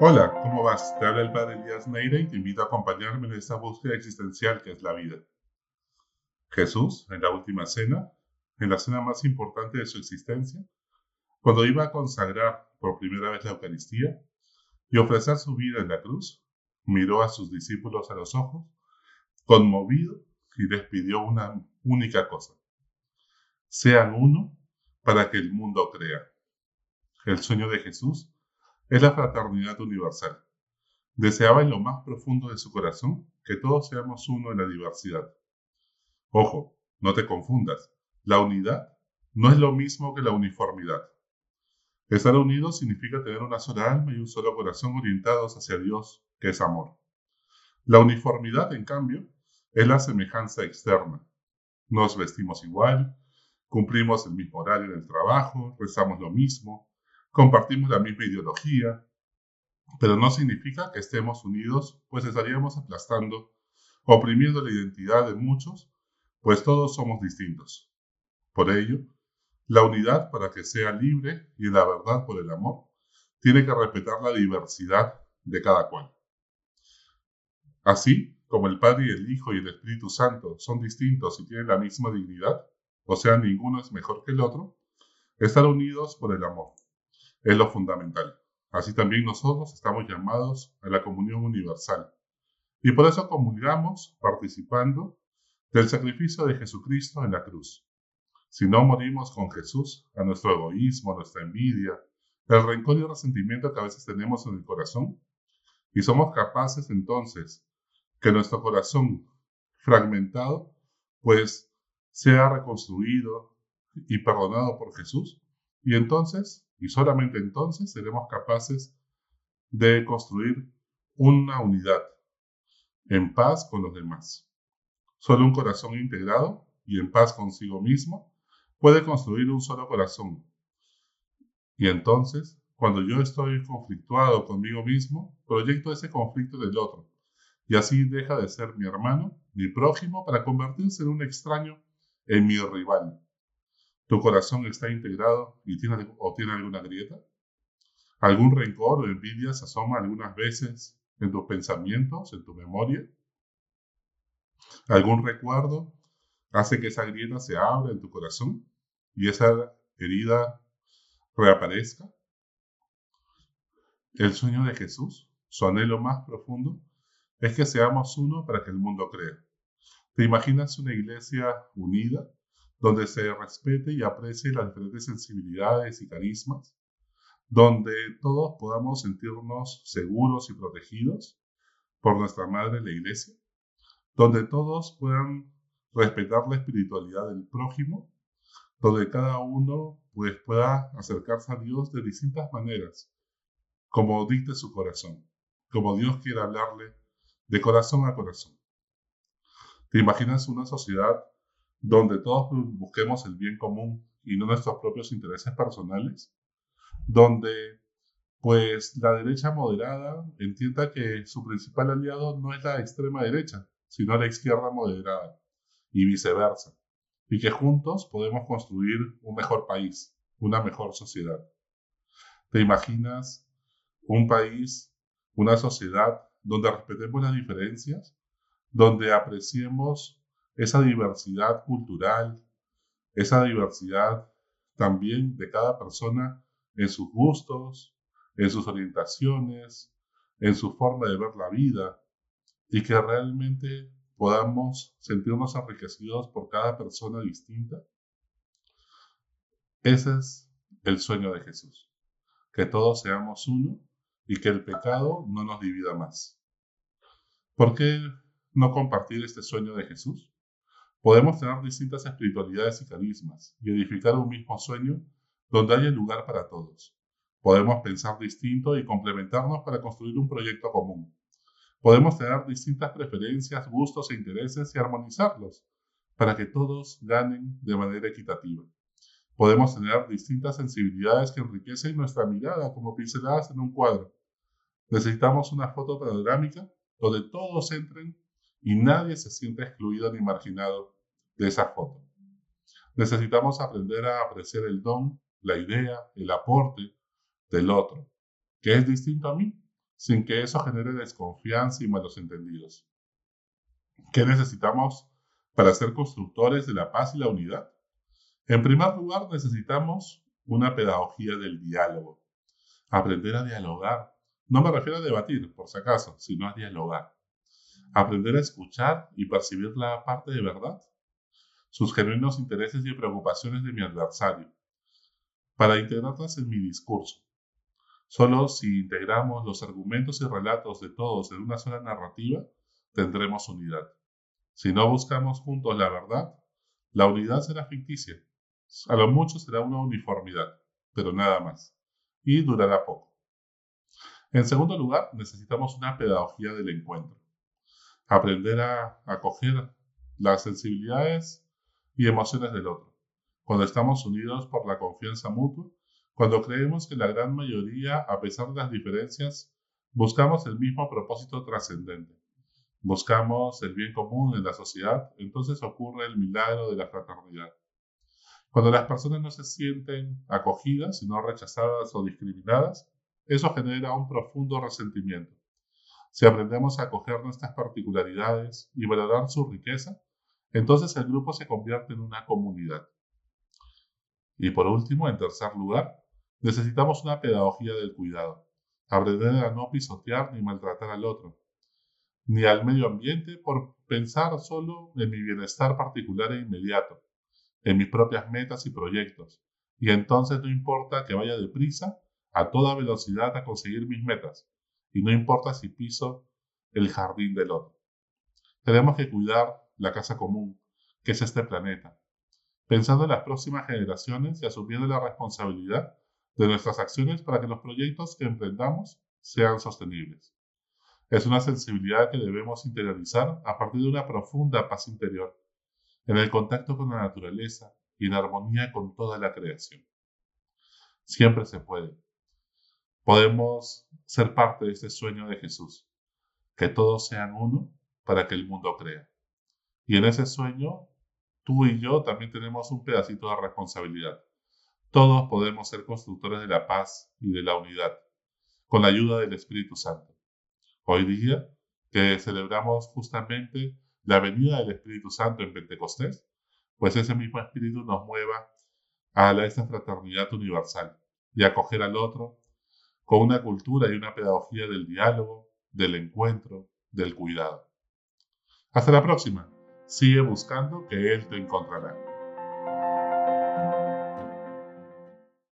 Hola, ¿cómo vas? Te habla el padre Elías Neira y te invito a acompañarme en esta búsqueda existencial que es la vida. Jesús, en la última cena, en la cena más importante de su existencia, cuando iba a consagrar por primera vez la Eucaristía y ofrecer su vida en la cruz, miró a sus discípulos a los ojos, conmovido, y les pidió una única cosa. Sean uno para que el mundo crea. El sueño de Jesús es la fraternidad universal. Deseaba en lo más profundo de su corazón que todos seamos uno en la diversidad. Ojo, no te confundas, la unidad no es lo mismo que la uniformidad. Estar unidos significa tener una sola alma y un solo corazón orientados hacia Dios, que es amor. La uniformidad, en cambio, es la semejanza externa. Nos vestimos igual, cumplimos el mismo horario en el trabajo, rezamos lo mismo, compartimos la misma ideología, pero no significa que estemos unidos, pues estaríamos aplastando, oprimiendo la identidad de muchos, pues todos somos distintos. Por ello, la unidad, para que sea libre y la verdad por el amor, tiene que respetar la diversidad de cada cual. Así como el Padre y el Hijo y el Espíritu Santo son distintos y tienen la misma dignidad, o sea, ninguno es mejor que el otro, estar unidos por el amor es lo fundamental. Así también nosotros estamos llamados a la comunión universal. Y por eso comulgamos participando del sacrificio de Jesucristo en la cruz. Si no morimos con Jesús a nuestro egoísmo, a nuestra envidia, el rencor y el resentimiento que a veces tenemos en el corazón, y somos capaces entonces que nuestro corazón fragmentado, pues sea reconstruido y perdonado por Jesús, y entonces y solamente entonces seremos capaces de construir una unidad en paz con los demás. Solo un corazón integrado y en paz consigo mismo puede construir un solo corazón. Y entonces, cuando yo estoy conflictuado conmigo mismo, proyecto ese conflicto del otro. Y así deja de ser mi hermano, mi prójimo, para convertirse en un extraño, en mi rival. ¿Tu corazón está integrado y tiene, o tiene alguna grieta? ¿Algún rencor o envidia se asoma algunas veces en tus pensamientos, en tu memoria? ¿Algún recuerdo hace que esa grieta se abra en tu corazón y esa herida reaparezca? El sueño de Jesús, su anhelo más profundo, es que seamos uno para que el mundo crea. ¿Te imaginas una iglesia unida donde se respete y aprecie las diferentes sensibilidades y carismas, donde todos podamos sentirnos seguros y protegidos por nuestra Madre la Iglesia, donde todos puedan respetar la espiritualidad del prójimo, donde cada uno pues, pueda acercarse a Dios de distintas maneras, como dicte su corazón, como Dios quiera hablarle de corazón a corazón. ¿Te imaginas una sociedad donde todos busquemos el bien común y no nuestros propios intereses personales, donde pues la derecha moderada entienda que su principal aliado no es la extrema derecha, sino la izquierda moderada, y viceversa, y que juntos podemos construir un mejor país, una mejor sociedad. ¿Te imaginas un país, una sociedad donde respetemos las diferencias, donde apreciemos esa diversidad cultural, esa diversidad también de cada persona en sus gustos, en sus orientaciones, en su forma de ver la vida y que realmente podamos sentirnos enriquecidos por cada persona distinta. Ese es el sueño de Jesús, que todos seamos uno y que el pecado no nos divida más. ¿Por qué no compartir este sueño de Jesús? Podemos tener distintas espiritualidades y carismas y edificar un mismo sueño donde haya lugar para todos. Podemos pensar distinto y complementarnos para construir un proyecto común. Podemos tener distintas preferencias, gustos e intereses y armonizarlos para que todos ganen de manera equitativa. Podemos tener distintas sensibilidades que enriquecen nuestra mirada como pinceladas en un cuadro. Necesitamos una foto panorámica donde todos entren y nadie se sienta excluido ni marginado de esa foto. Necesitamos aprender a apreciar el don, la idea, el aporte del otro, que es distinto a mí, sin que eso genere desconfianza y malos entendidos. ¿Qué necesitamos para ser constructores de la paz y la unidad? En primer lugar, necesitamos una pedagogía del diálogo. Aprender a dialogar. No me refiero a debatir, por si acaso, sino a dialogar. Aprender a escuchar y percibir la parte de verdad, sus genuinos intereses y preocupaciones de mi adversario, para integrarlas en mi discurso. Solo si integramos los argumentos y relatos de todos en una sola narrativa, tendremos unidad. Si no buscamos juntos la verdad, la unidad será ficticia. A lo mucho será una uniformidad, pero nada más. Y durará poco. En segundo lugar, necesitamos una pedagogía del encuentro. Aprender a acoger las sensibilidades y emociones del otro. Cuando estamos unidos por la confianza mutua, cuando creemos que la gran mayoría, a pesar de las diferencias, buscamos el mismo propósito trascendente, buscamos el bien común en la sociedad, entonces ocurre el milagro de la fraternidad. Cuando las personas no se sienten acogidas, sino rechazadas o discriminadas, eso genera un profundo resentimiento. Si aprendemos a acoger nuestras particularidades y valorar su riqueza, entonces el grupo se convierte en una comunidad. Y por último, en tercer lugar, necesitamos una pedagogía del cuidado. Aprender a no pisotear ni maltratar al otro, ni al medio ambiente por pensar solo en mi bienestar particular e inmediato, en mis propias metas y proyectos. Y entonces no importa que vaya deprisa, a toda velocidad a conseguir mis metas, y no importa si piso el jardín del otro. Tenemos que cuidar la casa común, que es este planeta, pensando en las próximas generaciones y asumiendo la responsabilidad de nuestras acciones para que los proyectos que emprendamos sean sostenibles. Es una sensibilidad que debemos interiorizar a partir de una profunda paz interior, en el contacto con la naturaleza y en armonía con toda la creación. Siempre se puede. Podemos ser parte de este sueño de Jesús, que todos sean uno para que el mundo crea. Y en ese sueño tú y yo también tenemos un pedacito de responsabilidad. Todos podemos ser constructores de la paz y de la unidad, con la ayuda del Espíritu Santo. Hoy día, que celebramos justamente la venida del Espíritu Santo en Pentecostés, pues ese mismo Espíritu nos mueva a esta fraternidad universal y acoger al otro con una cultura y una pedagogía del diálogo, del encuentro, del cuidado. Hasta la próxima sigue buscando que Él te encontrará.